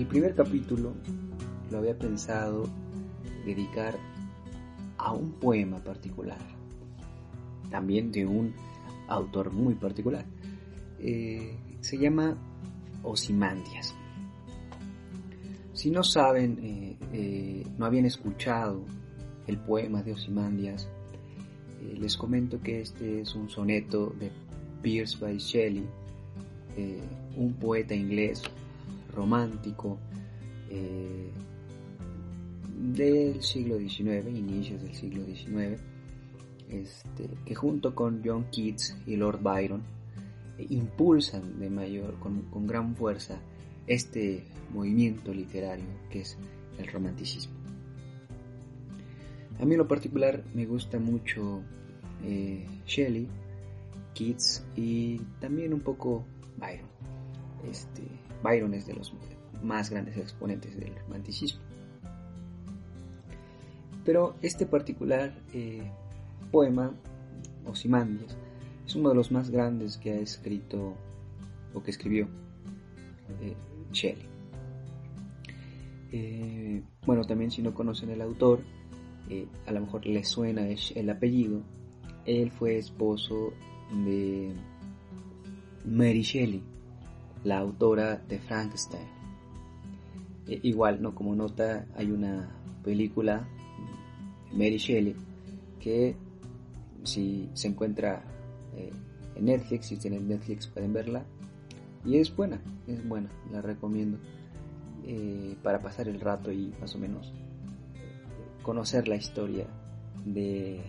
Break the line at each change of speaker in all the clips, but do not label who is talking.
el primer capítulo lo había pensado dedicar a un poema particular, también de un autor muy particular. Eh, se llama Osimandias. Si no saben, eh, eh, no habían escuchado el poema de Osimandias, les comento que este es un soneto de Pierce by Shelley, un poeta inglés romántico del siglo XIX, inicios del siglo XIX, este, que junto con John Keats y Lord Byron eh, impulsan de mayor, con, con gran fuerza este movimiento literario que es el romanticismo. A mí en lo particular me gusta mucho eh, Shelley, Keats y también un poco Byron. Este, Byron es de los más grandes exponentes del romanticismo. Pero este particular eh, poema, Osimandias, es uno de los más grandes que ha escrito o que escribió eh, Shelley. Eh, bueno, también si no conocen el autor, a lo mejor les suena el apellido. Él fue esposo de Mary Shelley, la autora de Frankenstein. igual, no como nota, hay una película Mary Shelley, que si se encuentra eh, en Netflix, si tienen Netflix pueden verla. Y es buena, es buena, la recomiendo eh, para pasar el rato y más o menos eh, conocer la historia de,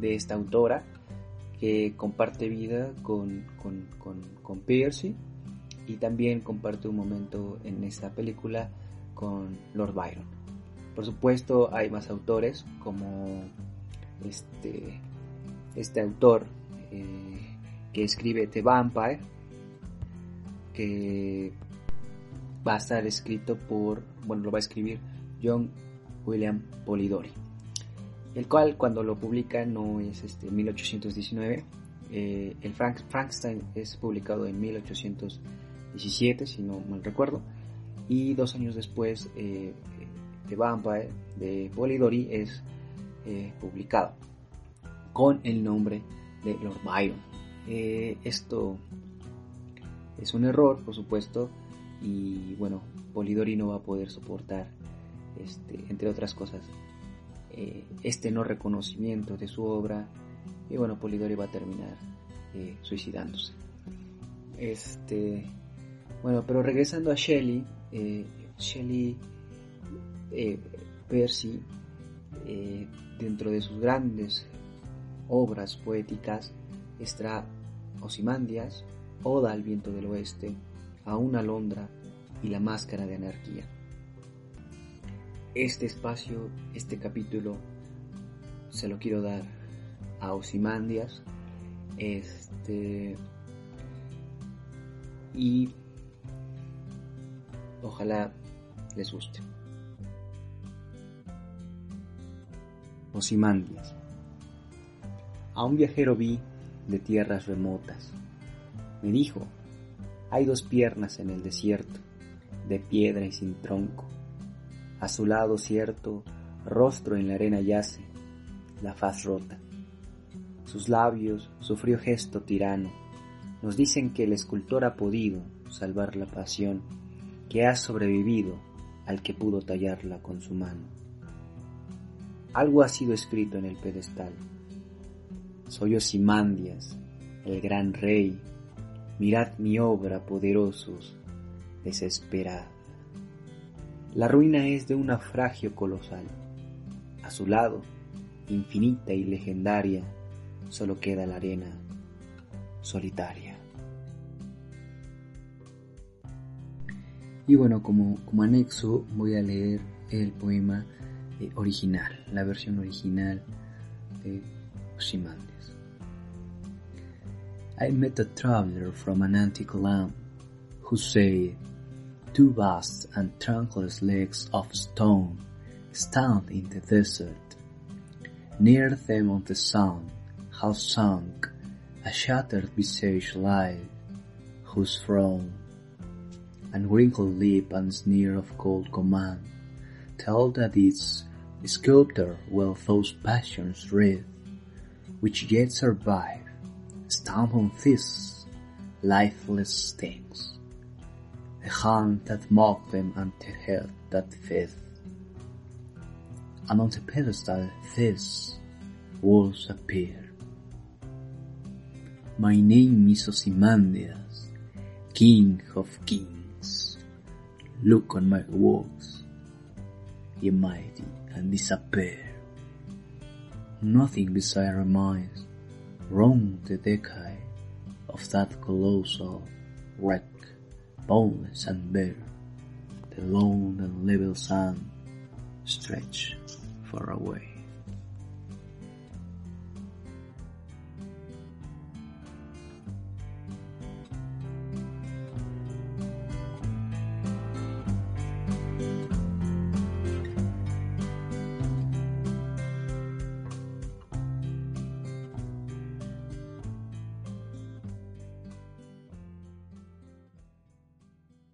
de esta autora que comparte vida con, con, con Percy y también comparte un momento en esta película con Lord Byron. Por supuesto hay más autores como este, este autor eh, que escribe The Vampire, que va a estar escrito por, bueno, lo va a escribir John William Polidori, el cual cuando lo publica no es este 1819, eh, el Frankenstein es publicado en 1817, si no mal recuerdo, y dos años después eh, de Vampire de Polidori es eh, publicado con el nombre de Lord Byron. Eh, esto es un error, por supuesto, y bueno, Polidori no va a poder soportar, este, entre otras cosas, este no reconocimiento de su obra, y bueno, Polidori va a terminar suicidándose. Este, bueno, pero regresando a Shelley, Shelley eh, Percy, eh, dentro de sus grandes obras poéticas, está Osimandias, Oda al viento del oeste, a una alondra y la máscara de anarquía. Este espacio, este capítulo, se lo quiero dar a Osimandias. Este. Y ojalá les guste. Osimandias. A un viajero vi de tierras remotas. Me dijo, hay dos piernas en el desierto, de piedra y sin tronco. A su lado cierto, rostro en la arena yace, la faz rota. Sus labios, su frío gesto tirano, nos dicen que el escultor ha podido salvar la pasión, que ha sobrevivido al que pudo tallarla con su mano. Algo ha sido escrito en el pedestal. Soy Osimandias, el gran rey. Mirad mi obra, poderosos, desesperada. La ruina es de un naufragio colosal. A su lado, infinita y legendaria, solo queda la arena solitaria. Y bueno, como, como anexo voy a leer el poema eh, original, la versión original de Ozymandias. I met a traveler from an antique land who said, Two vast and trunkless legs of stone stand in the desert. Near them on the sun has sunk a shattered visage light, whose frown and wrinkled lip and sneer of cold command tell that its sculptor well those passions read, which yet survive, stamp on these lifeless things, the hand that mocked them and the head that fed. And on the pedestal these words appear. My name is Ozymandias, King of Kings. Look on my works, ye mighty, and disappear. Nothing beside remains, round the decay of that colossal wreck, boneless and bare, the lone and level sand stretch far away.